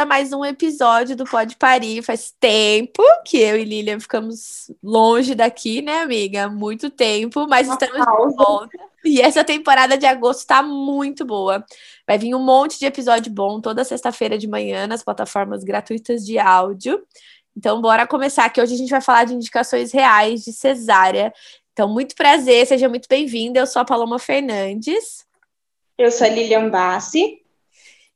a mais um episódio do Pode Parir. Faz tempo que eu e Lilian ficamos longe daqui, né, amiga? Muito tempo, mas Uma estamos pausa. de volta. E essa temporada de agosto tá muito boa. Vai vir um monte de episódio bom toda sexta-feira de manhã nas plataformas gratuitas de áudio. Então, bora começar que hoje a gente vai falar de indicações reais de cesárea. Então, muito prazer, seja muito bem-vinda. Eu sou a Paloma Fernandes. Eu sou a Lilian Bassi.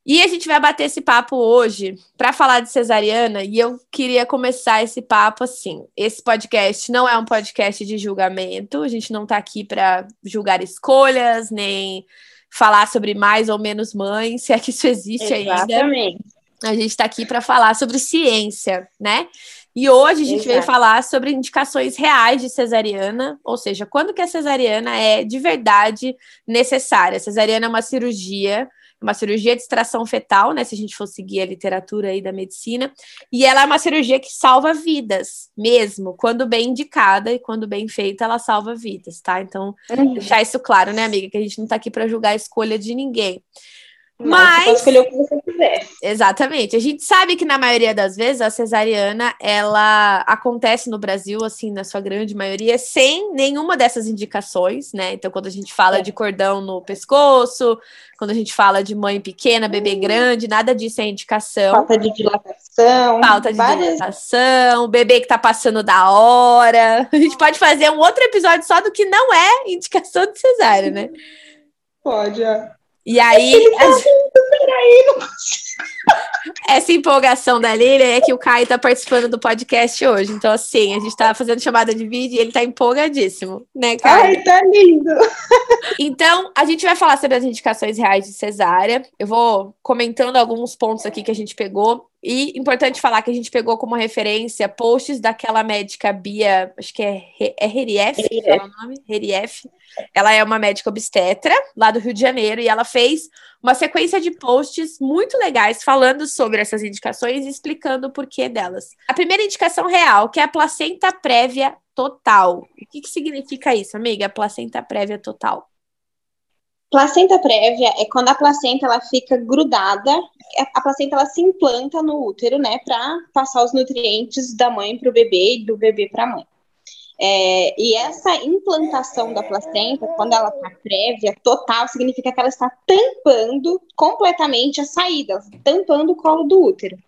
E a gente vai bater esse papo hoje para falar de cesariana e eu queria começar esse papo assim. Esse podcast não é um podcast de julgamento, a gente não está aqui para julgar escolhas, nem falar sobre mais ou menos mães, se é que isso existe Exatamente. ainda. A gente está aqui para falar sobre ciência, né? E hoje a gente Exato. veio falar sobre indicações reais de cesariana, ou seja, quando que a cesariana é de verdade necessária. A cesariana é uma cirurgia uma cirurgia de extração fetal, né? Se a gente for seguir a literatura aí da medicina, e ela é uma cirurgia que salva vidas, mesmo, quando bem indicada e quando bem feita, ela salva vidas, tá? Então, uhum. deixar isso claro, né, amiga? Que a gente não tá aqui para julgar a escolha de ninguém. Mas. Você pode escolher o que você quiser. Exatamente. A gente sabe que na maioria das vezes a cesariana ela acontece no Brasil, assim, na sua grande maioria, sem nenhuma dessas indicações, né? Então, quando a gente fala é. de cordão no pescoço, quando a gente fala de mãe pequena, bebê hum. grande, nada disso é indicação. Falta de dilatação. Falta de várias... dilatação, bebê que tá passando da hora. A gente pode fazer um outro episódio só do que não é indicação de cesárea, né? Pode, é. E aí. Tá peraí, não Essa empolgação da Lília é que o Caio tá participando do podcast hoje. Então, assim, a gente tá fazendo chamada de vídeo e ele tá empolgadíssimo, né, Caio? Ai, tá lindo! Então, a gente vai falar sobre as indicações reais de cesárea. Eu vou comentando alguns pontos aqui que a gente pegou. E importante falar que a gente pegou como referência posts daquela médica Bia, acho que é, é Herief, é o nome? Herief. Ela é uma médica obstetra lá do Rio de Janeiro e ela fez uma sequência de posts muito legais falando sobre essas indicações e explicando o porquê delas. A primeira indicação real, que é a placenta prévia total. O que, que significa isso, amiga? Placenta prévia total. Placenta prévia é quando a placenta ela fica grudada, a placenta ela se implanta no útero, né, para passar os nutrientes da mãe para o bebê e do bebê para a mãe. É, e essa implantação da placenta, quando ela está prévia, total, significa que ela está tampando completamente a saída, tampando o colo do útero.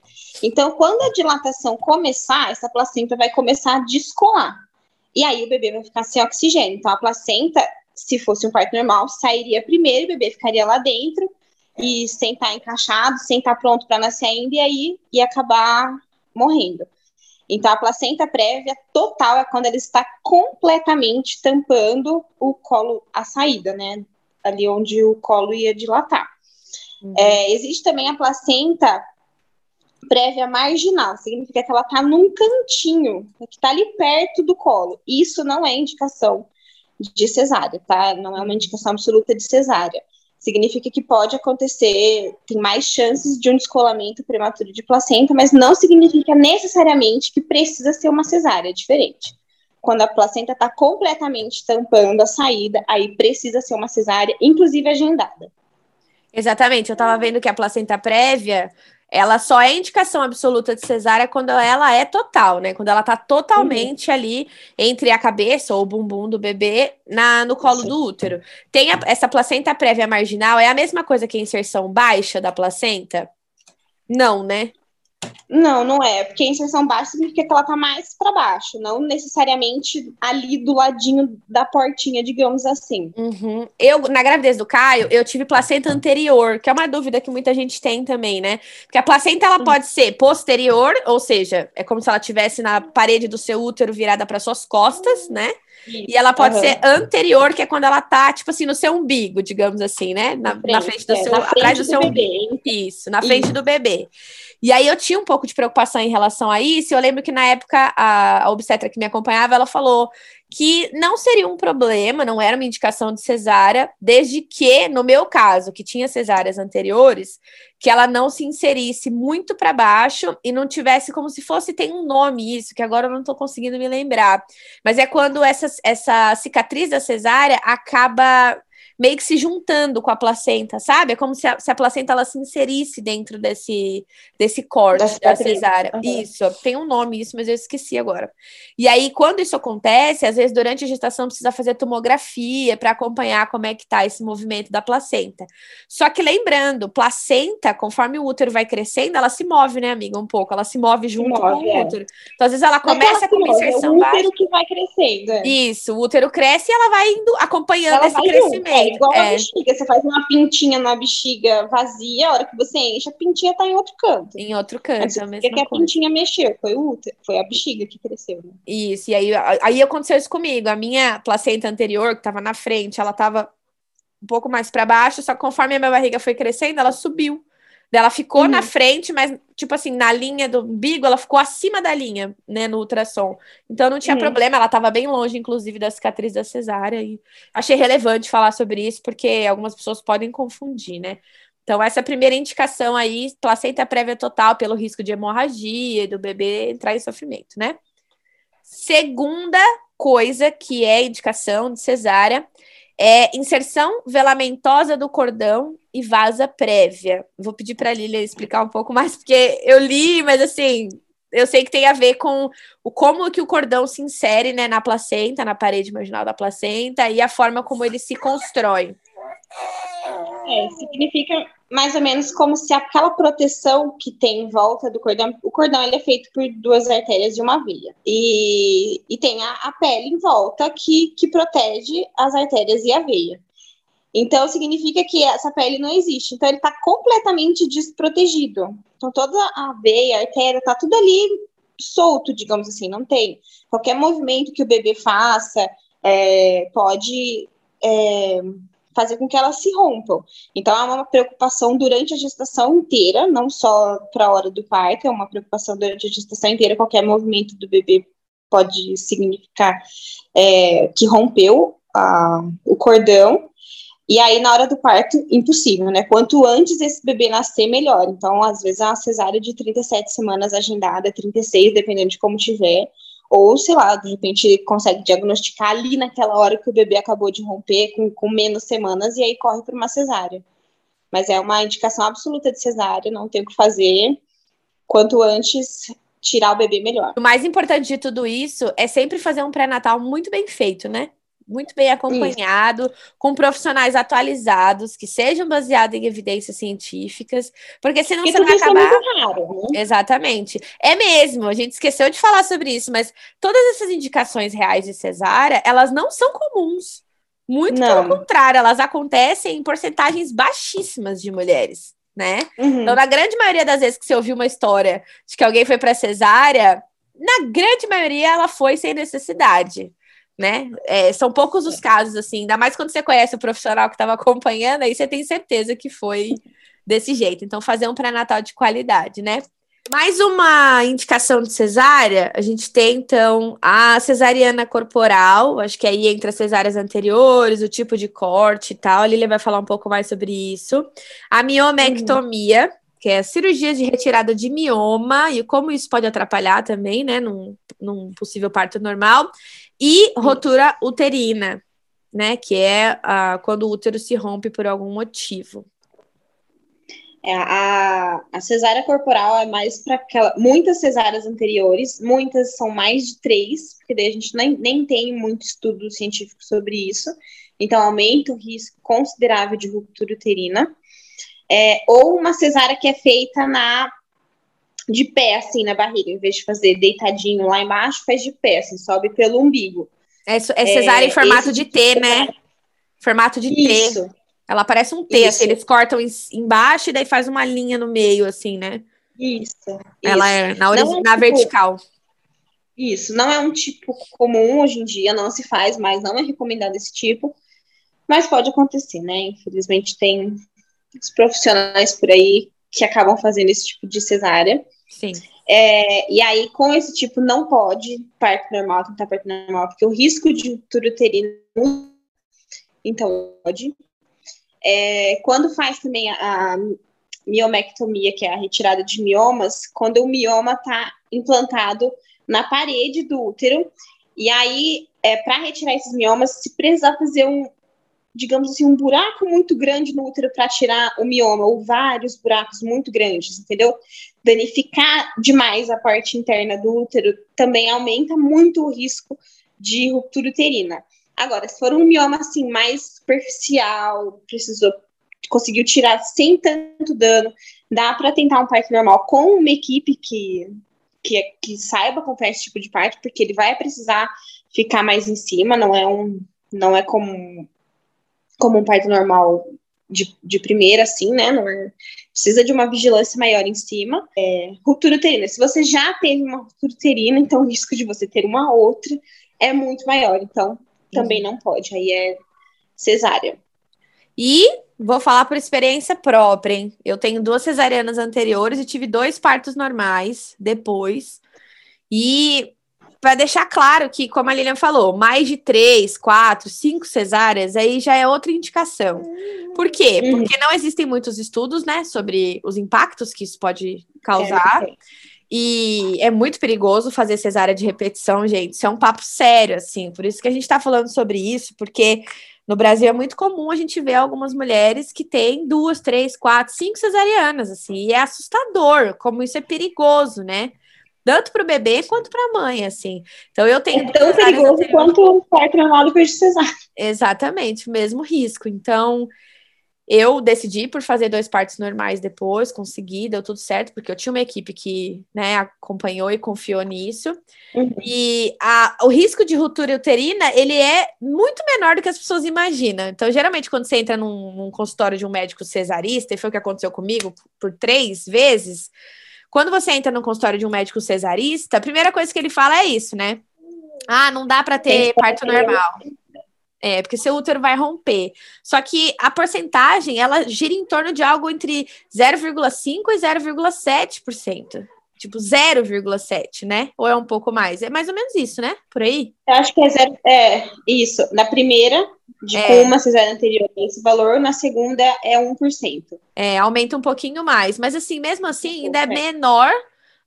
Então, quando a dilatação começar, essa placenta vai começar a descolar. E aí o bebê vai ficar sem oxigênio. Então, a placenta se fosse um parto normal, sairia primeiro, o bebê ficaria lá dentro e sem estar encaixado, sem estar pronto para nascer ainda, e aí ia acabar morrendo. Então, a placenta prévia total é quando ela está completamente tampando o colo, a saída, né? Ali onde o colo ia dilatar. Uhum. É, existe também a placenta prévia marginal, significa que ela está num cantinho, que está ali perto do colo. Isso não é indicação de cesárea, tá? Não é uma indicação absoluta de cesárea. Significa que pode acontecer, tem mais chances de um descolamento prematuro de placenta, mas não significa necessariamente que precisa ser uma cesárea, é diferente. Quando a placenta está completamente tampando a saída, aí precisa ser uma cesárea, inclusive agendada. Exatamente, eu estava vendo que a placenta prévia ela só é indicação absoluta de cesárea quando ela é total, né? Quando ela tá totalmente uhum. ali entre a cabeça ou o bumbum do bebê na, no colo Sim. do útero. Tem a, essa placenta prévia marginal, é a mesma coisa que a inserção baixa da placenta? Não, né? Não, não é, porque a inserção baixa significa que ela tá mais para baixo, não necessariamente ali do ladinho da portinha, digamos assim. Uhum. Eu, na gravidez do Caio, eu tive placenta anterior, que é uma dúvida que muita gente tem também, né? Porque a placenta ela uhum. pode ser posterior, ou seja, é como se ela tivesse na parede do seu útero virada para suas costas, né? E ela pode uhum. ser anterior, que é quando ela tá, tipo assim, no seu umbigo, digamos assim, né? Na, na frente, na frente do é, seu. atrás do, do seu bebê. umbigo. Isso, na frente Isso. do bebê. E aí eu tinha um pouco de preocupação em relação a isso. Eu lembro que na época a, a obstetra que me acompanhava, ela falou que não seria um problema, não era uma indicação de cesárea, desde que, no meu caso, que tinha cesáreas anteriores, que ela não se inserisse muito para baixo e não tivesse como se fosse, tem um nome isso, que agora eu não estou conseguindo me lembrar. Mas é quando essa, essa cicatriz da cesárea acaba meio que se juntando com a placenta, sabe? É como se a, se a placenta ela se inserisse dentro desse, desse corte da, da cesárea. Uhum. Isso, tem um nome isso, mas eu esqueci agora. E aí, quando isso acontece, às vezes durante a gestação precisa fazer tomografia para acompanhar como é que tá esse movimento da placenta. Só que lembrando, placenta, conforme o útero vai crescendo, ela se move, né, amiga? Um pouco, ela se move junto se move, com o é. útero. Então, às vezes ela começa com uma inserção é o útero que vai crescendo. É. Isso, o útero cresce e ela vai indo acompanhando ela esse crescimento. É igual é. a bexiga, você faz uma pintinha na bexiga vazia, a hora que você enche, a pintinha tá em outro canto. Em outro canto, é a mesma que a pintinha mexeu, foi o útero, foi a bexiga que cresceu. Né? Isso, e aí, aí aconteceu isso comigo. A minha placenta anterior, que tava na frente, ela tava um pouco mais para baixo, só que conforme a minha barriga foi crescendo, ela subiu. Ela ficou uhum. na frente, mas, tipo assim, na linha do umbigo, ela ficou acima da linha, né, no ultrassom. Então não tinha uhum. problema, ela estava bem longe, inclusive, da cicatriz da cesárea. E achei relevante falar sobre isso, porque algumas pessoas podem confundir, né? Então, essa primeira indicação aí, placenta prévia total pelo risco de hemorragia e do bebê entrar em sofrimento, né? Segunda coisa que é indicação de cesárea é inserção velamentosa do cordão e vaza prévia. Vou pedir para a Lília explicar um pouco mais, porque eu li, mas assim, eu sei que tem a ver com o como que o cordão se insere né, na placenta, na parede marginal da placenta, e a forma como ele se constrói. É, significa mais ou menos como se aquela proteção que tem em volta do cordão, o cordão ele é feito por duas artérias e uma veia. E, e tem a, a pele em volta que, que protege as artérias e a veia. Então, significa que essa pele não existe. Então, ele está completamente desprotegido. Então, toda a veia, a artéria, está tudo ali solto, digamos assim, não tem. Qualquer movimento que o bebê faça é, pode é, fazer com que elas se rompam. Então, é uma preocupação durante a gestação inteira, não só para a hora do parto, é uma preocupação durante a gestação inteira. Qualquer movimento do bebê pode significar é, que rompeu a, o cordão. E aí, na hora do parto, impossível, né? Quanto antes esse bebê nascer, melhor. Então, às vezes, é uma cesárea de 37 semanas agendada, 36, dependendo de como tiver ou sei lá, de repente consegue diagnosticar ali naquela hora que o bebê acabou de romper com, com menos semanas e aí corre para uma cesárea. Mas é uma indicação absoluta de cesárea, não tem o que fazer. Quanto antes tirar o bebê, melhor. O mais importante de tudo isso é sempre fazer um pré-natal muito bem feito, né? Muito bem acompanhado, Isso. com profissionais atualizados, que sejam baseados em evidências científicas, porque senão você vai acabar. É raro, né? Exatamente. É mesmo, a gente esqueceu de falar sobre isso, mas todas essas indicações reais de cesárea, elas não são comuns. Muito não. pelo contrário, elas acontecem em porcentagens baixíssimas de mulheres, né? Uhum. Então, na grande maioria das vezes que você ouviu uma história de que alguém foi para cesárea, na grande maioria ela foi sem necessidade né? É, são poucos os casos, assim, ainda mais quando você conhece o profissional que estava acompanhando, aí você tem certeza que foi desse jeito. Então, fazer um pré-natal de qualidade, né? Mais uma indicação de cesárea, a gente tem então a cesariana corporal, acho que aí entre as cesáreas anteriores, o tipo de corte e tal, a Lilia vai falar um pouco mais sobre isso. A miomectomia, que é a cirurgia de retirada de mioma e como isso pode atrapalhar também, né, num, num possível parto normal. E rotura uterina, né? Que é a, quando o útero se rompe por algum motivo. É, a, a cesárea corporal é mais para aquela. Muitas cesáreas anteriores, muitas são mais de três, porque daí a gente nem, nem tem muito estudo científico sobre isso. Então, aumenta o risco considerável de ruptura uterina. É, ou uma cesárea que é feita na de pé, assim, na barriga, em vez de fazer deitadinho lá embaixo, faz de pé, assim, sobe pelo umbigo. É, é cesárea é, em formato de T, tipo né? Formato de Isso. T. Ela parece um T, assim, eles cortam em, embaixo e daí faz uma linha no meio, assim, né? Isso. Ela isso. é na, é um na tipo, vertical. Isso, não é um tipo comum hoje em dia, não se faz mais, não é recomendado esse tipo, mas pode acontecer, né? Infelizmente tem os profissionais por aí que acabam fazendo esse tipo de cesárea. Sim. É, e aí, com esse tipo, não pode parto normal, tentar parto normal, porque o risco de ruptura uterina. Então, pode. É, quando faz também a, a miomectomia, que é a retirada de miomas, quando o mioma está implantado na parede do útero, e aí, é, para retirar esses miomas, se precisar fazer um, digamos assim, um buraco muito grande no útero para tirar o mioma, ou vários buracos muito grandes, entendeu? Danificar demais a parte interna do útero também aumenta muito o risco de ruptura uterina. Agora, se for um mioma assim mais superficial, precisou conseguiu tirar sem tanto dano, dá para tentar um parto normal com uma equipe que que, que saiba acompanhar esse tipo de parto, porque ele vai precisar ficar mais em cima, não é um não é como como um parto normal de, de primeira, assim, né? Não é, precisa de uma vigilância maior em cima. É, ruptura uterina. Se você já teve uma ruptura uterina, então o risco de você ter uma outra é muito maior. Então, também não pode. Aí é cesárea. E vou falar por experiência própria, hein? Eu tenho duas cesarianas anteriores e tive dois partos normais depois. E para deixar claro que, como a Lilian falou, mais de três, quatro, cinco cesáreas, aí já é outra indicação. Por quê? Uhum. Porque não existem muitos estudos, né, sobre os impactos que isso pode causar. É, e é muito perigoso fazer cesárea de repetição, gente. Isso é um papo sério, assim. Por isso que a gente está falando sobre isso, porque no Brasil é muito comum a gente ver algumas mulheres que têm duas, três, quatro, cinco cesarianas, assim. E é assustador como isso é perigoso, né? Tanto para o bebê quanto para a mãe, assim. Então eu tenho. É tão perigoso quanto o parto normal depois de cesárea. Exatamente, o mesmo risco. Então, eu decidi por fazer dois partos normais depois, consegui, deu tudo certo, porque eu tinha uma equipe que né, acompanhou e confiou nisso. Uhum. E a, o risco de ruptura uterina, ele é muito menor do que as pessoas imaginam. Então, geralmente, quando você entra num, num consultório de um médico cesarista, e foi o que aconteceu comigo por três vezes, quando você entra no consultório de um médico cesarista, a primeira coisa que ele fala é isso, né? Ah, não dá para ter parto normal. É, porque seu útero vai romper. Só que a porcentagem, ela gira em torno de algo entre 0,5% e 0,7%. Tipo, 0,7, né? Ou é um pouco mais? É mais ou menos isso, né? Por aí? Eu acho que é, zero, é isso. Na primeira, de é. uma cesárea anterior, esse valor. Na segunda, é 1%. É, aumenta um pouquinho mais. Mas, assim, mesmo assim, ainda é menor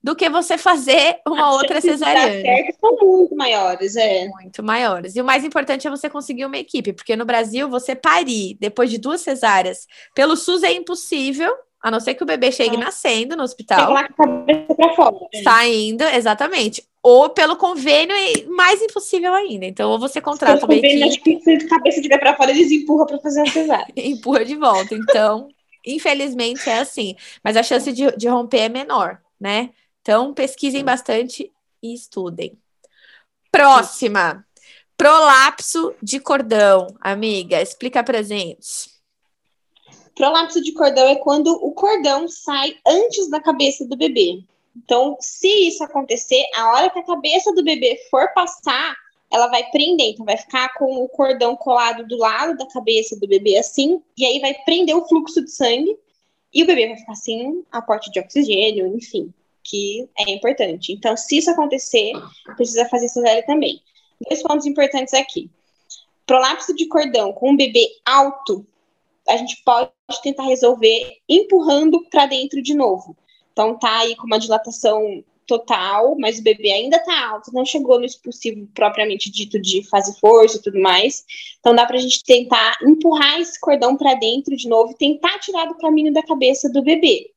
do que você fazer uma As outra cesariana. Certo, são muito maiores, é. Muito maiores. E o mais importante é você conseguir uma equipe, porque no Brasil você parir depois de duas cesáreas pelo SUS é impossível. A não ser que o bebê chegue ah. nascendo no hospital. Chega lá com a cabeça pra fora. Né? Saindo, exatamente. Ou pelo convênio, mais impossível ainda. Então, ou você contrata pelo convênio, acho que se a cabeça estiver pra fora, eles empurram pra fazer a cesárea. Empurra de volta. Então, infelizmente é assim. Mas a chance de, de romper é menor, né? Então, pesquisem bastante e estudem. Próxima. Prolapso de cordão. Amiga, explica pra gente. Prolapso de cordão é quando o cordão sai antes da cabeça do bebê. Então, se isso acontecer, a hora que a cabeça do bebê for passar, ela vai prender, então vai ficar com o cordão colado do lado da cabeça do bebê assim, e aí vai prender o fluxo de sangue, e o bebê vai ficar sem aporte de oxigênio, enfim que é importante. Então, se isso acontecer, precisa fazer cesárea também. Dois pontos importantes aqui. Prolapso de cordão com um bebê alto, a gente pode tentar resolver empurrando para dentro de novo. Então, tá aí com uma dilatação total, mas o bebê ainda tá alto, não chegou no expulsivo propriamente dito de fazer força e tudo mais. Então, dá pra gente tentar empurrar esse cordão para dentro de novo e tentar tirar do caminho da cabeça do bebê.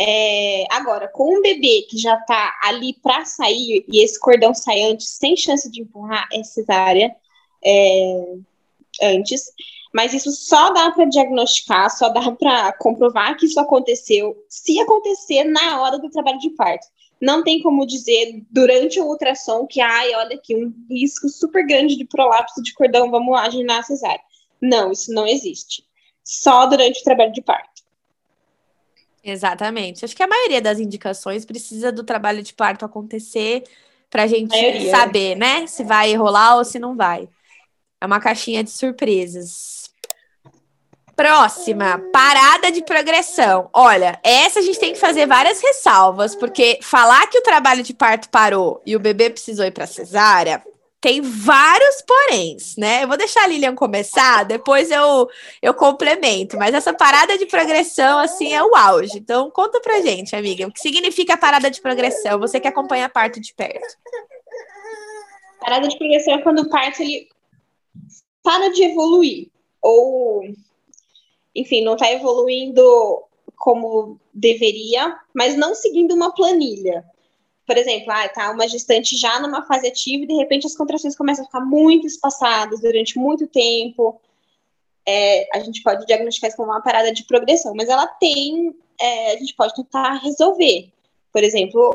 É, agora, com um bebê que já está ali para sair e esse cordão sai antes, sem chance de empurrar, é cesárea é, antes. Mas isso só dá para diagnosticar, só dá para comprovar que isso aconteceu se acontecer na hora do trabalho de parto. Não tem como dizer durante o ultrassom que, ai, olha aqui, um risco super grande de prolapso de cordão, vamos agendar a cesárea. Não, isso não existe. Só durante o trabalho de parto. Exatamente. Acho que a maioria das indicações precisa do trabalho de parto acontecer para a gente saber, né? Se vai rolar ou se não vai. É uma caixinha de surpresas. Próxima, parada de progressão. Olha, essa a gente tem que fazer várias ressalvas, porque falar que o trabalho de parto parou e o bebê precisou ir para cesárea tem vários poréns, né? Eu vou deixar a Lilian começar, depois eu, eu complemento, mas essa parada de progressão, assim, é o auge. Então, conta pra gente, amiga, o que significa parada de progressão? Você que acompanha a parto de perto. Parada de progressão é quando o parto, ele para de evoluir. ou enfim, não está evoluindo como deveria, mas não seguindo uma planilha. Por exemplo, ah, tá uma gestante já numa fase ativa e de repente as contrações começam a ficar muito espaçadas durante muito tempo. É, a gente pode diagnosticar isso como uma parada de progressão, mas ela tem, é, a gente pode tentar resolver. Por exemplo,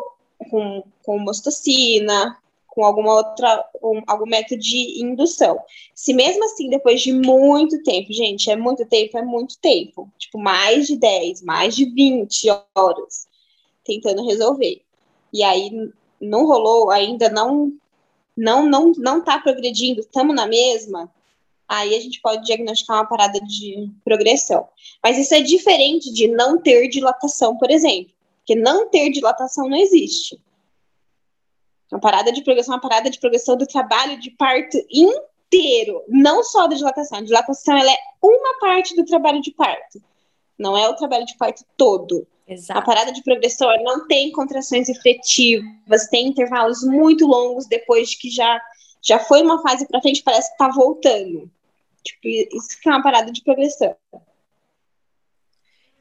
com, com mostocina, com alguma outra, um, algum método de indução. Se mesmo assim, depois de muito tempo, gente, é muito tempo, é muito tempo, tipo, mais de 10, mais de 20 horas tentando resolver. E aí não rolou, ainda não não não não tá progredindo, estamos na mesma, aí a gente pode diagnosticar uma parada de progressão. Mas isso é diferente de não ter dilatação, por exemplo, porque não ter dilatação não existe. Uma parada de progressão, uma parada de progressão do trabalho de parto inteiro, não só da dilatação. A dilatação ela é uma parte do trabalho de parto, não é o trabalho de parto todo. Exato. A parada de progressão não tem contrações efetivas, tem intervalos muito longos depois de que já, já foi uma fase para frente, parece que está voltando. Tipo, isso que é uma parada de progressão.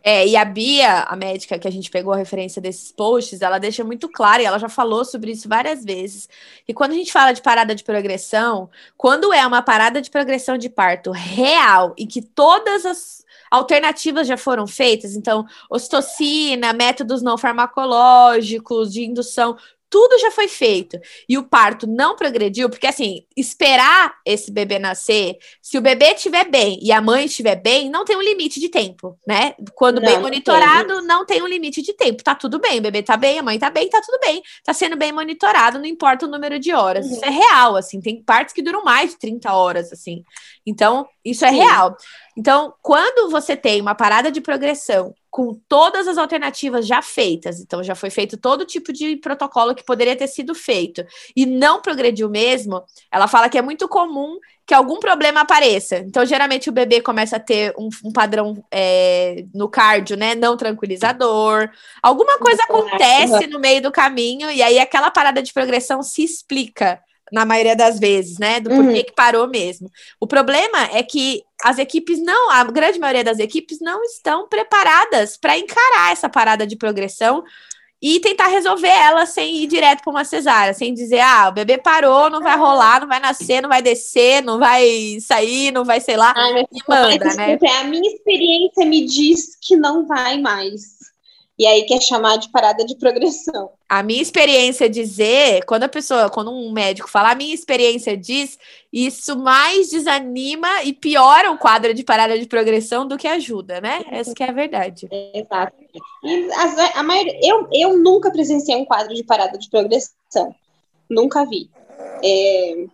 É, e a Bia, a médica que a gente pegou a referência desses posts, ela deixa muito claro, e ela já falou sobre isso várias vezes, que quando a gente fala de parada de progressão, quando é uma parada de progressão de parto real e que todas as alternativas já foram feitas, então, ocitocina, métodos não farmacológicos de indução, tudo já foi feito e o parto não progrediu, porque assim, esperar esse bebê nascer, se o bebê estiver bem e a mãe estiver bem, não tem um limite de tempo, né? Quando não, bem monitorado, não, não tem um limite de tempo. Tá tudo bem, o bebê tá bem, a mãe tá bem, tá tudo bem. Tá sendo bem monitorado, não importa o número de horas. Uhum. Isso é real, assim, tem partes que duram mais de 30 horas, assim. Então, isso é Sim. real. Então, quando você tem uma parada de progressão com todas as alternativas já feitas, então já foi feito todo tipo de protocolo que poderia ter sido feito e não progrediu mesmo, ela fala que é muito comum que algum problema apareça. Então, geralmente o bebê começa a ter um, um padrão é, no cardio, né? Não tranquilizador. Alguma coisa acontece no meio do caminho e aí aquela parada de progressão se explica na maioria das vezes, né? Do porquê uhum. que parou mesmo. O problema é que as equipes não, a grande maioria das equipes não estão preparadas para encarar essa parada de progressão e tentar resolver ela sem ir direto para uma cesárea, sem dizer, ah, o bebê parou, não vai rolar, não vai nascer, não vai descer, não vai sair, não vai, sei lá, Ai, e manda, né? A minha experiência me diz que não vai mais. E aí quer chamar de parada de progressão. A minha experiência dizer, quando a pessoa, quando um médico fala, a minha experiência diz, isso mais desanima e piora o quadro de parada de progressão do que ajuda, né? Essa que é a verdade. exato. E a, a maioria, eu, eu nunca presenciei um quadro de parada de progressão. Nunca vi. É,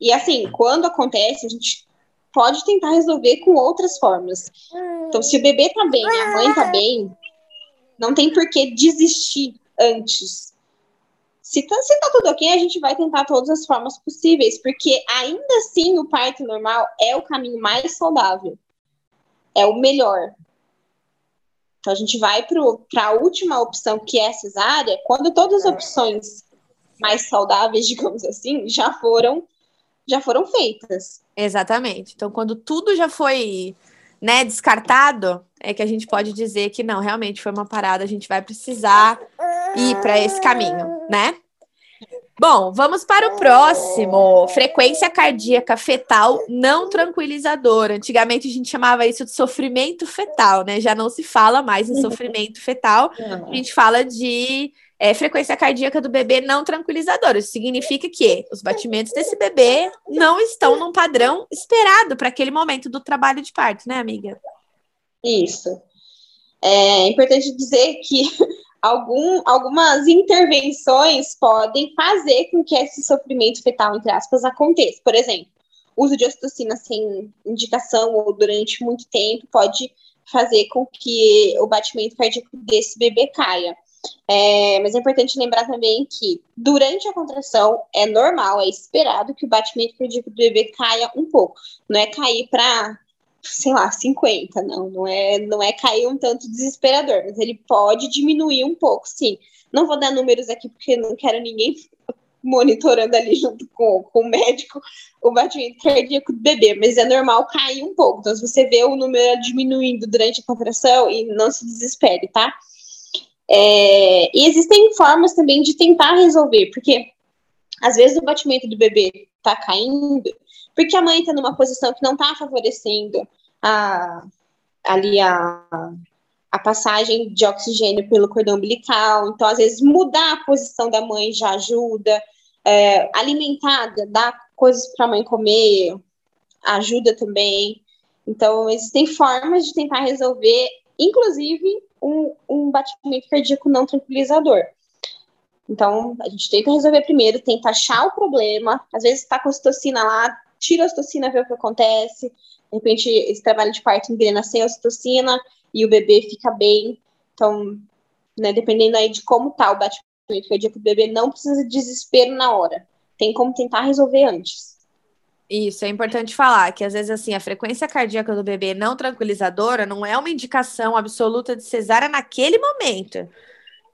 e assim, quando acontece, a gente pode tentar resolver com outras formas. Então, se o bebê tá bem, a mãe tá bem, não tem por que desistir antes. Se tá, se tá tudo ok, a gente vai tentar todas as formas possíveis, porque ainda assim o parto normal é o caminho mais saudável. É o melhor. Então a gente vai para a última opção, que é cesárea, quando todas as opções mais saudáveis, digamos assim, já foram já foram feitas. Exatamente. Então, quando tudo já foi né, descartado, é que a gente pode dizer que não, realmente foi uma parada, a gente vai precisar ir para esse caminho, né? Bom, vamos para o próximo. Frequência cardíaca fetal não tranquilizadora. Antigamente a gente chamava isso de sofrimento fetal, né? Já não se fala mais em uhum. sofrimento fetal. A gente fala de é, frequência cardíaca do bebê não tranquilizadora. Isso significa que os batimentos desse bebê não estão num padrão esperado para aquele momento do trabalho de parto, né, amiga? Isso. É importante dizer que algum, algumas intervenções podem fazer com que esse sofrimento fetal, entre aspas, aconteça. Por exemplo, uso de ocitocina sem indicação ou durante muito tempo pode fazer com que o batimento cardíaco desse bebê caia. É, mas é importante lembrar também que durante a contração é normal, é esperado que o batimento cardíaco do bebê caia um pouco. Não é cair para sei lá, 50, não, não é, não é cair um tanto desesperador, mas ele pode diminuir um pouco, sim. Não vou dar números aqui porque não quero ninguém monitorando ali junto com, com o médico o batimento cardíaco do bebê, mas é normal cair um pouco. Então, se você vê o número diminuindo durante a contração, e não se desespere, tá? É, e existem formas também de tentar resolver, porque às vezes o batimento do bebê tá caindo, porque a mãe tá numa posição que não tá favorecendo a, ali a, a passagem de oxigênio pelo cordão umbilical. Então, às vezes, mudar a posição da mãe já ajuda. É, alimentada, dar coisas para a mãe comer ajuda também. Então, existem formas de tentar resolver, inclusive um, um batimento cardíaco não tranquilizador. Então, a gente tenta resolver primeiro, tenta achar o problema. Às vezes está com a ocitocina lá, tira a ocitocina, vê o que acontece. De repente, esse trabalho de parto engrena sem a ocitocina e o bebê fica bem. Então, né, dependendo aí de como tá o batimento cardíaco do bebê, não precisa de desespero na hora. Tem como tentar resolver antes. Isso, é importante falar que às vezes assim, a frequência cardíaca do bebê não tranquilizadora não é uma indicação absoluta de cesárea naquele momento.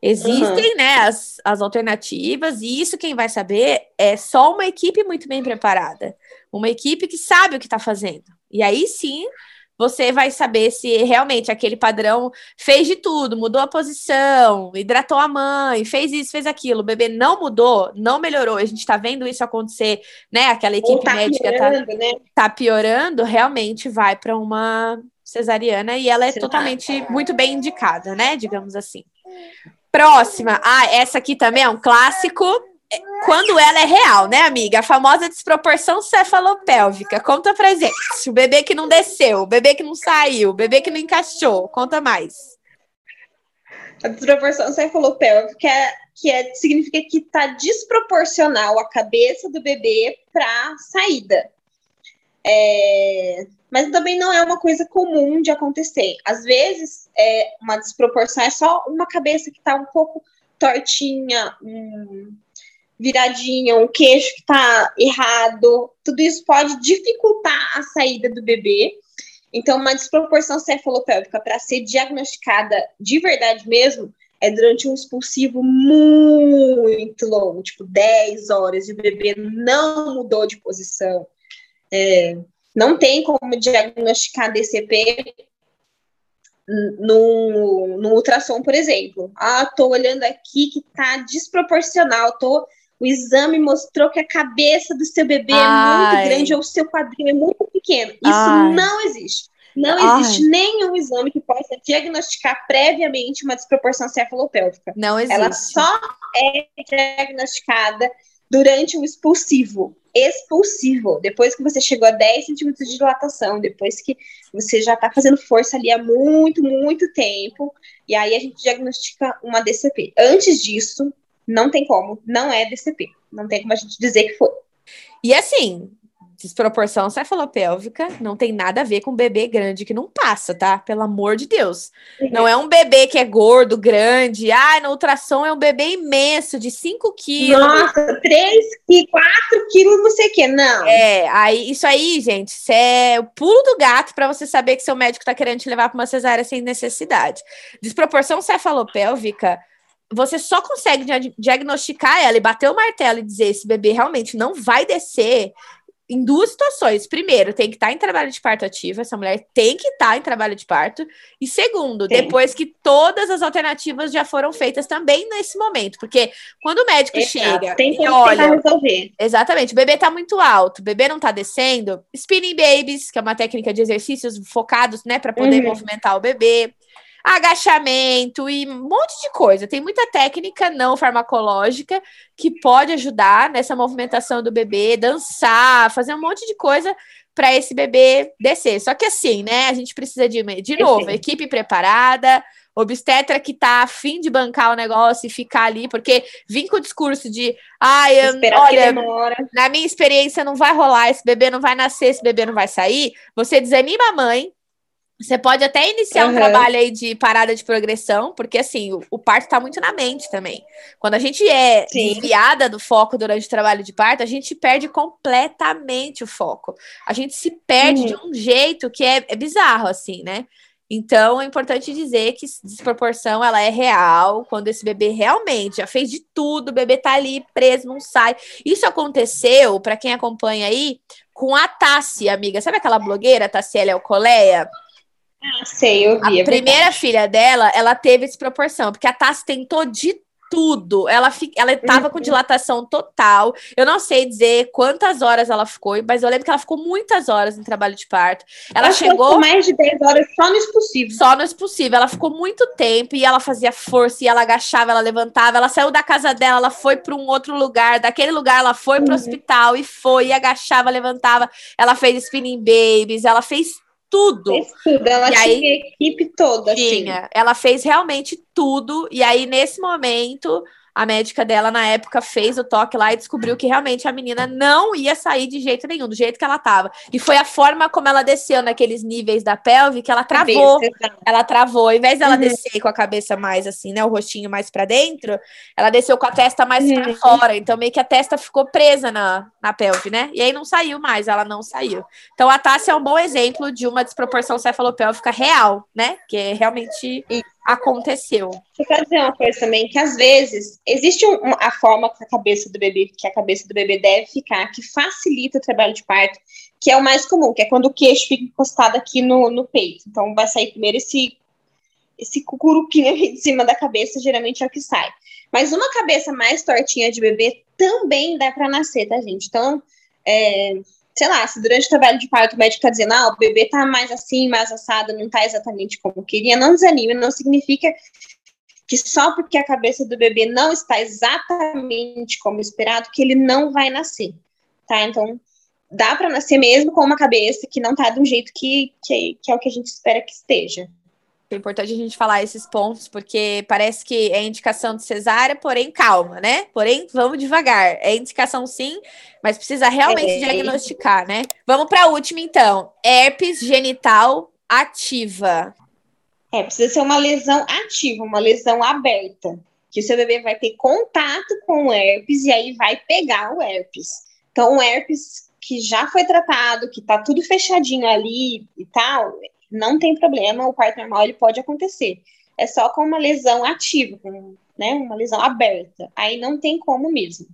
Existem, uhum. né, as, as alternativas, e isso quem vai saber é só uma equipe muito bem preparada. Uma equipe que sabe o que está fazendo. E aí sim você vai saber se realmente aquele padrão fez de tudo, mudou a posição, hidratou a mãe, fez isso, fez aquilo. O bebê não mudou, não melhorou. A gente está vendo isso acontecer, né? Aquela equipe tá médica tá piorando, tá, né? tá piorando, realmente vai para uma cesariana e ela é totalmente muito bem indicada, né? Digamos assim. Próxima. Ah, essa aqui também é um clássico quando ela é real, né, amiga? A famosa desproporção cefalopélvica. Conta pra gente. O bebê que não desceu, o bebê que não saiu, o bebê que não encaixou. Conta mais. A desproporção cefalopélvica é, que é, significa que está desproporcional a cabeça do bebê para saída. É, mas também não é uma coisa comum de acontecer. Às vezes, é, uma desproporção é só uma cabeça que está um pouco tortinha, um, viradinha, um queixo que está errado, tudo isso pode dificultar a saída do bebê. Então, uma desproporção cefalopélvica para ser diagnosticada de verdade mesmo é durante um expulsivo muito longo, tipo 10 horas, e o bebê não mudou de posição. É, não tem como diagnosticar DCP no, no ultrassom, por exemplo. Ah, tô olhando aqui que tá desproporcional, tô o exame mostrou que a cabeça do seu bebê Ai. é muito grande ou o seu quadril é muito pequeno. Isso Ai. não existe. Não existe Ai. nenhum exame que possa diagnosticar previamente uma desproporção cefalopélvica. Não existe. Ela só é diagnosticada durante o expulsivo. Expulsivo. Depois que você chegou a 10 centímetros de dilatação, depois que você já está fazendo força ali há muito, muito tempo, e aí a gente diagnostica uma DCP. Antes disso, não tem como, não é DCP. Não tem como a gente dizer que foi. E assim, desproporção cefalopélvica não tem nada a ver com bebê grande que não passa, tá? Pelo amor de Deus. Uhum. Não é um bebê que é gordo, grande. Ah, no ultrassom é um bebê imenso, de 5 quilos. Nossa, 3 e 4 quilos, não sei o quê, não. É, aí, isso aí, gente, isso é o pulo do gato para você saber que seu médico tá querendo te levar para uma cesárea sem necessidade. Desproporção cefalopélvica você só consegue diagnosticar ela e bater o martelo e dizer esse bebê realmente não vai descer em duas situações. Primeiro, tem que estar tá em trabalho de parto ativo, essa mulher tem que estar tá em trabalho de parto. E segundo, tem. depois que todas as alternativas já foram feitas também nesse momento, porque quando o médico Exato. chega tem e olha, resolver. exatamente, o bebê está muito alto, o bebê não está descendo, spinning babies, que é uma técnica de exercícios focados, né, para poder uhum. movimentar o bebê agachamento e um monte de coisa. Tem muita técnica não farmacológica que pode ajudar nessa movimentação do bebê, dançar, fazer um monte de coisa para esse bebê descer. Só que assim, né? A gente precisa de, de novo, equipe preparada, obstetra que tá afim de bancar o negócio e ficar ali, porque vim com o discurso de, ai, ah, olha, na minha experiência não vai rolar, esse bebê não vai nascer, esse bebê não vai sair. Você desanima a mãe, você pode até iniciar uhum. um trabalho aí de parada de progressão, porque assim, o, o parto está muito na mente também. Quando a gente é Sim. desviada do foco durante o trabalho de parto, a gente perde completamente o foco. A gente se perde uhum. de um jeito que é, é bizarro, assim, né? Então, é importante dizer que desproporção ela é real, quando esse bebê realmente já fez de tudo, o bebê tá ali preso, não sai. Isso aconteceu, para quem acompanha aí, com a Tassi, amiga. Sabe aquela blogueira, Tassiela Alcoleia? Ah, sei, eu vi. A é primeira filha dela, ela teve desproporção, porque a Tassi tentou de tudo. Ela, fi, ela estava com uhum. dilatação total. Eu não sei dizer quantas horas ela ficou, mas eu lembro que ela ficou muitas horas em trabalho de parto. Ela, chegou. mais de 10 horas só no expulsivo. Só no expulsivo. Ela ficou muito tempo e ela fazia força, e ela agachava, ela levantava. Ela saiu da casa dela, ela foi para um outro lugar. Daquele lugar, ela foi para o uhum. hospital e foi, e agachava, levantava. Ela fez spinning babies, ela fez tudo. Fez tudo. Ela e tinha aí, a equipe toda. Assim. Tinha. Assim. Ela fez realmente tudo. E aí, nesse momento, a médica dela, na época, fez o toque lá e descobriu que realmente a menina não ia sair de jeito nenhum, do jeito que ela tava. E foi a forma como ela desceu naqueles níveis da pelve que ela travou. Cabeça, ela travou. Ao invés dela uhum. descer com a cabeça mais assim, né? O rostinho mais para dentro, ela desceu com a testa mais uhum. para fora. Então, meio que a testa ficou presa na, na pelve, né? E aí não saiu mais, ela não saiu. Então, a Tássia é um bom exemplo de uma desproporção cefalopélvica real, né? Que realmente. Isso aconteceu. Eu quero dizer uma coisa também, que às vezes existe um, a forma que a cabeça do bebê, que a cabeça do bebê deve ficar, que facilita o trabalho de parto, que é o mais comum, que é quando o queixo fica encostado aqui no, no peito. Então vai sair primeiro esse esse cucurupinho aqui em cima da cabeça, geralmente é o que sai. Mas uma cabeça mais tortinha de bebê também dá para nascer, tá, gente? Então, é, sei lá, se durante o trabalho de parto o médico está dizendo, ah, o bebê está mais assim, mais assado, não está exatamente como queria, não desanime, não significa que só porque a cabeça do bebê não está exatamente como esperado, que ele não vai nascer, tá? Então, dá para nascer mesmo com uma cabeça que não está do jeito que, que, que é o que a gente espera que esteja. É importante a gente falar esses pontos, porque parece que é indicação de cesárea, porém calma, né? Porém, vamos devagar. É indicação sim, mas precisa realmente é. diagnosticar, né? Vamos para a última, então. Herpes genital ativa. É, precisa ser uma lesão ativa, uma lesão aberta. Que o seu bebê vai ter contato com o herpes e aí vai pegar o herpes. Então, o herpes que já foi tratado, que tá tudo fechadinho ali e tal, não tem problema, o parto normal ele pode acontecer. É só com uma lesão ativa, com, né, uma lesão aberta. Aí não tem como mesmo.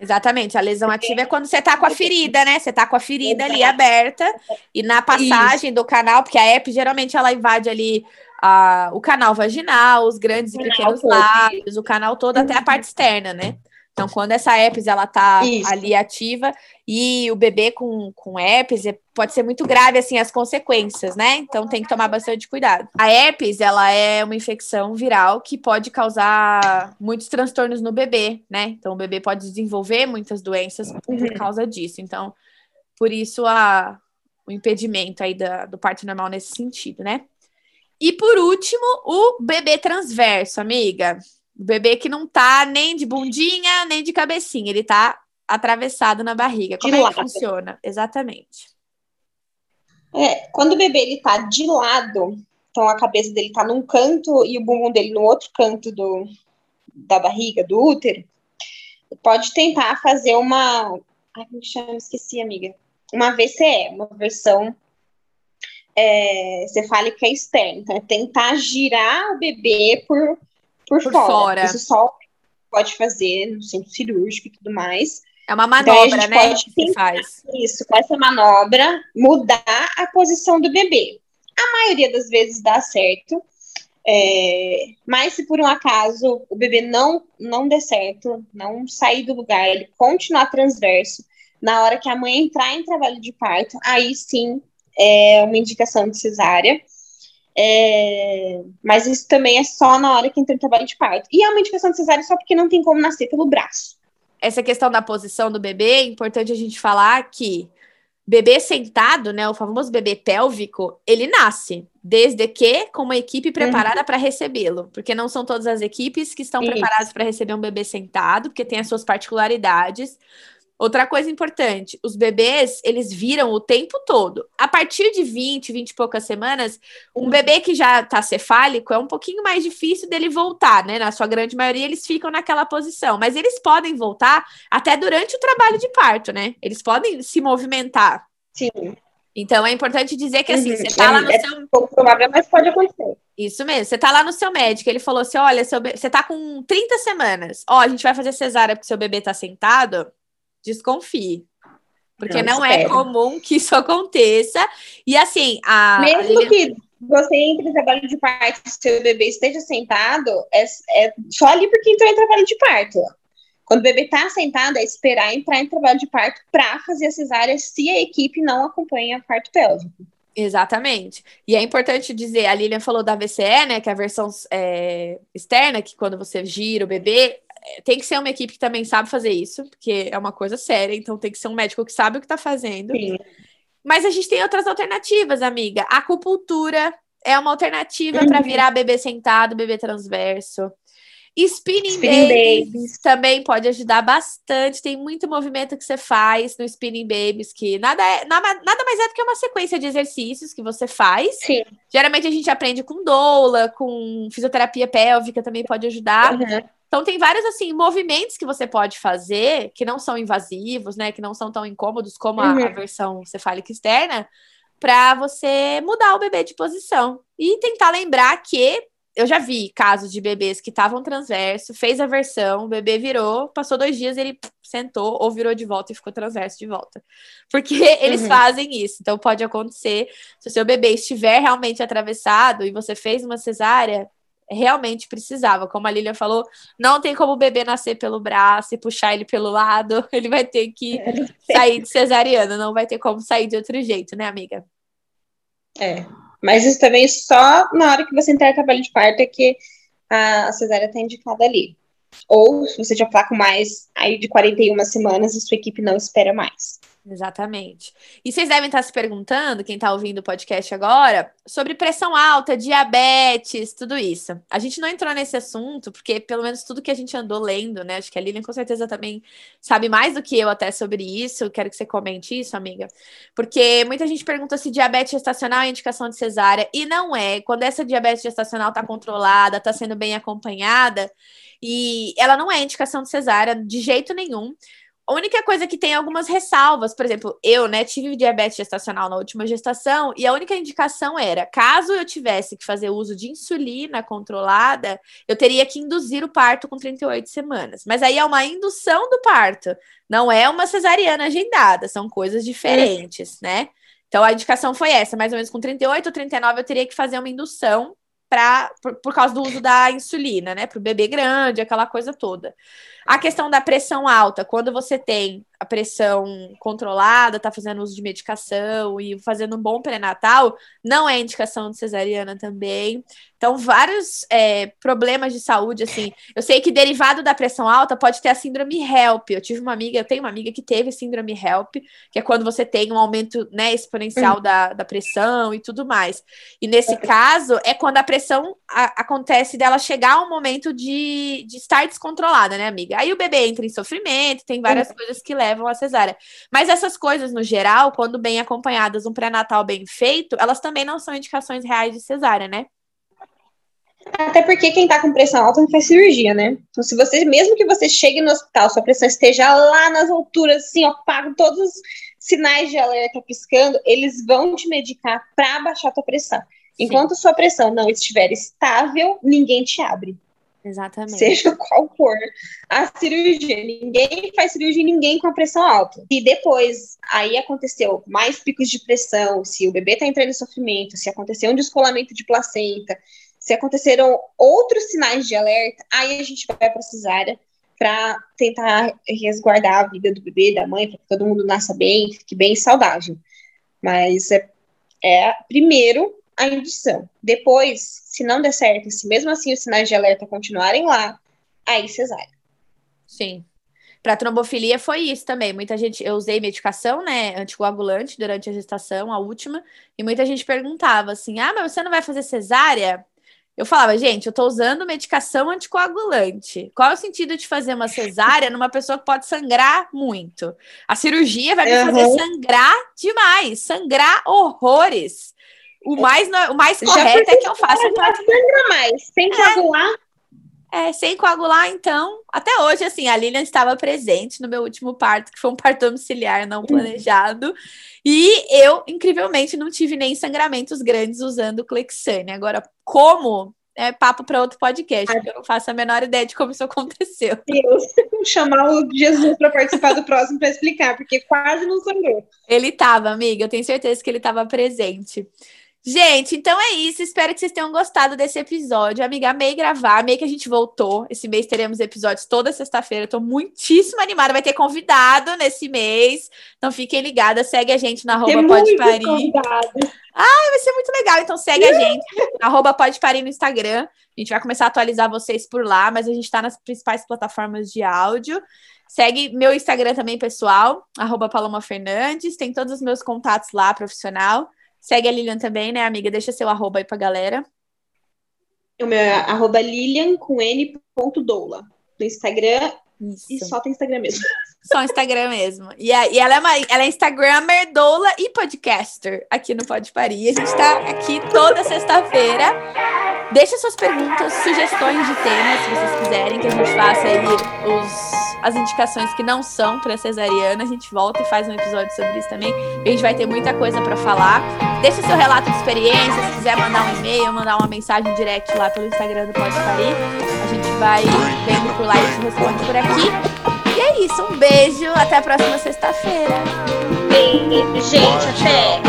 Exatamente, a lesão Porque... ativa é quando você tá com a ferida, né? Você tá com a ferida Exato. ali aberta e na passagem Isso. do canal, porque a herpes geralmente ela invade ali a, o canal vaginal, os grandes e pequenos lábios, o canal todo até a parte externa, né? Então, quando essa herpes ela tá Isso. ali ativa e o bebê com, com herpes, é, pode ser muito grave assim as consequências, né? Então tem que tomar bastante cuidado. A herpes, ela é uma infecção viral que pode causar muitos transtornos no bebê, né? Então o bebê pode desenvolver muitas doenças por uhum. causa disso. Então, por isso a, o impedimento aí da, do parto normal nesse sentido, né? E por último, o bebê transverso, amiga. O bebê que não tá nem de bundinha, nem de cabecinha, ele tá atravessado na barriga. Como de é lado. que funciona? Exatamente. É, quando o bebê ele tá de lado, então a cabeça dele tá num canto e o bumbum dele no outro canto do, da barriga, do útero, pode tentar fazer uma. Ai, como chama? Esqueci, amiga. Uma VCE, uma versão é, cefálica externa. Então, é tentar girar o bebê por por, por fora. fora. Isso só pode fazer no centro cirúrgico e tudo mais. É uma manobra, né? Que faz. Isso, com essa manobra, mudar a posição do bebê. A maioria das vezes dá certo. É, mas se por um acaso o bebê não, não der certo, não sair do lugar, ele continuar transverso, na hora que a mãe entrar em trabalho de parto, aí sim é uma indicação de cesárea. É, mas isso também é só na hora que entra em trabalho de parto. E é uma indicação de cesárea só porque não tem como nascer pelo braço. Essa questão da posição do bebê, é importante a gente falar que bebê sentado, né, o famoso bebê pélvico, ele nasce, desde que com uma equipe preparada uhum. para recebê-lo, porque não são todas as equipes que estão Isso. preparadas para receber um bebê sentado, porque tem as suas particularidades. Outra coisa importante, os bebês, eles viram o tempo todo. A partir de 20, 20 e poucas semanas, um bebê que já tá cefálico é um pouquinho mais difícil dele voltar, né? Na sua grande maioria, eles ficam naquela posição, mas eles podem voltar até durante o trabalho de parto, né? Eles podem se movimentar. Sim. Então é importante dizer que assim, uhum. você tá lá no é seu. Pouco provável, mas pode acontecer. Isso mesmo. Você tá lá no seu médico, ele falou assim: olha, seu be... você tá com 30 semanas. Ó, a gente vai fazer cesárea porque seu bebê tá sentado. Desconfie. Porque não, não é comum que isso aconteça. E assim, a. Mesmo a que você entre em trabalho de parto e seu bebê esteja sentado, é, é só ali porque entrou em trabalho de parto. Quando o bebê está sentado, é esperar entrar em trabalho de parto para fazer a cesárea se a equipe não acompanha o parto pélvico. Exatamente. E é importante dizer, a Lilian falou da VCE, né, que é a versão é, externa, que quando você gira o bebê, tem que ser uma equipe que também sabe fazer isso, porque é uma coisa séria, então tem que ser um médico que sabe o que está fazendo. Sim. Mas a gente tem outras alternativas, amiga. A acupuntura é uma alternativa uhum. para virar bebê sentado, bebê transverso. Spinning, spinning babies, babies, também pode ajudar bastante. Tem muito movimento que você faz no Spinning Babies, que nada, é, nada, nada mais é do que uma sequência de exercícios que você faz. Sim. Geralmente a gente aprende com doula, com fisioterapia pélvica também pode ajudar. Uhum. Então tem vários assim movimentos que você pode fazer que não são invasivos, né? Que não são tão incômodos como uhum. a, a versão cefálica externa, para você mudar o bebê de posição e tentar lembrar que eu já vi casos de bebês que estavam transverso, fez a versão, o bebê virou, passou dois dias, ele sentou ou virou de volta e ficou transverso de volta. Porque eles uhum. fazem isso. Então pode acontecer, se o seu bebê estiver realmente atravessado e você fez uma cesárea, realmente precisava. Como a Lilia falou, não tem como o bebê nascer pelo braço e puxar ele pelo lado, ele vai ter que sair de cesariana, não vai ter como sair de outro jeito, né, amiga? É, mas isso também só na hora que você entrar em trabalho de parto é que a cesárea está indicada ali. Ou se você já está com mais aí de 41 semanas, a sua equipe não espera mais. Exatamente. E vocês devem estar se perguntando, quem está ouvindo o podcast agora, sobre pressão alta, diabetes, tudo isso. A gente não entrou nesse assunto, porque pelo menos tudo que a gente andou lendo, né? Acho que a Lilian com certeza também sabe mais do que eu até sobre isso. Quero que você comente isso, amiga. Porque muita gente pergunta se diabetes gestacional é indicação de cesárea, e não é. Quando essa diabetes gestacional está controlada, está sendo bem acompanhada, e ela não é indicação de cesárea de jeito nenhum. A única coisa que tem algumas ressalvas, por exemplo, eu, né, tive diabetes gestacional na última gestação e a única indicação era, caso eu tivesse que fazer uso de insulina controlada, eu teria que induzir o parto com 38 semanas. Mas aí é uma indução do parto, não é uma cesariana agendada, são coisas diferentes, né? Então a indicação foi essa, mais ou menos com 38 ou 39 eu teria que fazer uma indução pra, por, por causa do uso da insulina, né? Para o bebê grande, aquela coisa toda. A questão da pressão alta, quando você tem a pressão controlada, tá fazendo uso de medicação e fazendo um bom pré-natal, não é indicação de cesariana também. Então, vários é, problemas de saúde, assim. Eu sei que derivado da pressão alta pode ter a síndrome HELP. Eu tive uma amiga, eu tenho uma amiga que teve síndrome HELP, que é quando você tem um aumento né, exponencial uhum. da, da pressão e tudo mais. E nesse caso, é quando a pressão a, acontece dela chegar a um momento de, de estar descontrolada, né, amiga? Aí o bebê entra em sofrimento, tem várias uhum. coisas que levam a cesárea. Mas essas coisas, no geral, quando bem acompanhadas, um pré-natal bem feito, elas também não são indicações reais de cesárea, né? Até porque quem tá com pressão alta não faz cirurgia, né? Então, se você, mesmo que você chegue no hospital, sua pressão esteja lá nas alturas, assim, ó, pago todos os sinais de alerta piscando, eles vão te medicar para baixar a tua pressão. Enquanto Sim. sua pressão não estiver estável, ninguém te abre. Exatamente. Seja qual for a cirurgia. Ninguém faz cirurgia ninguém com a pressão alta. E depois, aí aconteceu mais picos de pressão, se o bebê está entrando em sofrimento, se aconteceu um descolamento de placenta, se aconteceram outros sinais de alerta, aí a gente vai para cesárea para tentar resguardar a vida do bebê, da mãe, para que todo mundo nasça bem, fique bem saudável. Mas é, é primeiro a indução. Depois, se não der certo, se mesmo assim os sinais de alerta continuarem lá, aí cesárea. Sim. Para trombofilia foi isso também. Muita gente, eu usei medicação, né, anticoagulante durante a gestação, a última, e muita gente perguntava assim: "Ah, mas você não vai fazer cesárea?" Eu falava, gente, eu tô usando medicação anticoagulante. Qual é o sentido de fazer uma cesárea numa pessoa que pode sangrar muito? A cirurgia vai me uhum. fazer sangrar demais, sangrar horrores. O mais, o mais correto é que eu faça. Sangra mais, sem coagular. É, sem coagular, então, até hoje, assim, a Lilian estava presente no meu último parto, que foi um parto domiciliar não planejado, e eu, incrivelmente, não tive nem sangramentos grandes usando Clexane. Agora, como é papo para outro podcast, porque eu não faço a menor ideia de como isso aconteceu. Deus, chamar o Jesus para participar do próximo para explicar, porque quase não sangrou. Ele estava, amiga, eu tenho certeza que ele estava presente. Gente, então é isso. Espero que vocês tenham gostado desse episódio. Amiga, amei gravar, amei que a gente voltou. Esse mês teremos episódios toda sexta-feira. Tô muitíssimo animada. Vai ter convidado nesse mês. Então fiquem ligadas. Segue a gente na arroba Pode Parir. Ai, vai ser muito legal. Então segue a gente. arroba Pode Parir no Instagram. A gente vai começar a atualizar vocês por lá, mas a gente tá nas principais plataformas de áudio. Segue meu Instagram também, pessoal, arroba Paloma Fernandes. Tem todos os meus contatos lá, profissional. Segue a Lilian também, né, amiga? Deixa seu arroba aí pra galera. O meu é arroba Lilian com N ponto doula. No Instagram. Isso. E só tem Instagram mesmo. Só Instagram mesmo. E, e ela, é uma, ela é Instagrammer, doula e podcaster aqui no Pode Parir. A gente tá aqui toda sexta-feira. Deixa suas perguntas, sugestões de temas, se vocês quiserem que a gente faça aí os, as indicações que não são para cesariana. A gente volta e faz um episódio sobre isso também. A gente vai ter muita coisa para falar. Deixa seu relato de experiência, se quiser mandar um e-mail, mandar uma mensagem direct lá pelo Instagram do Pode Parir. A gente vai vendo por lá e te responde por aqui. E é isso, um beijo, até a próxima sexta-feira. Beijo, gente, até.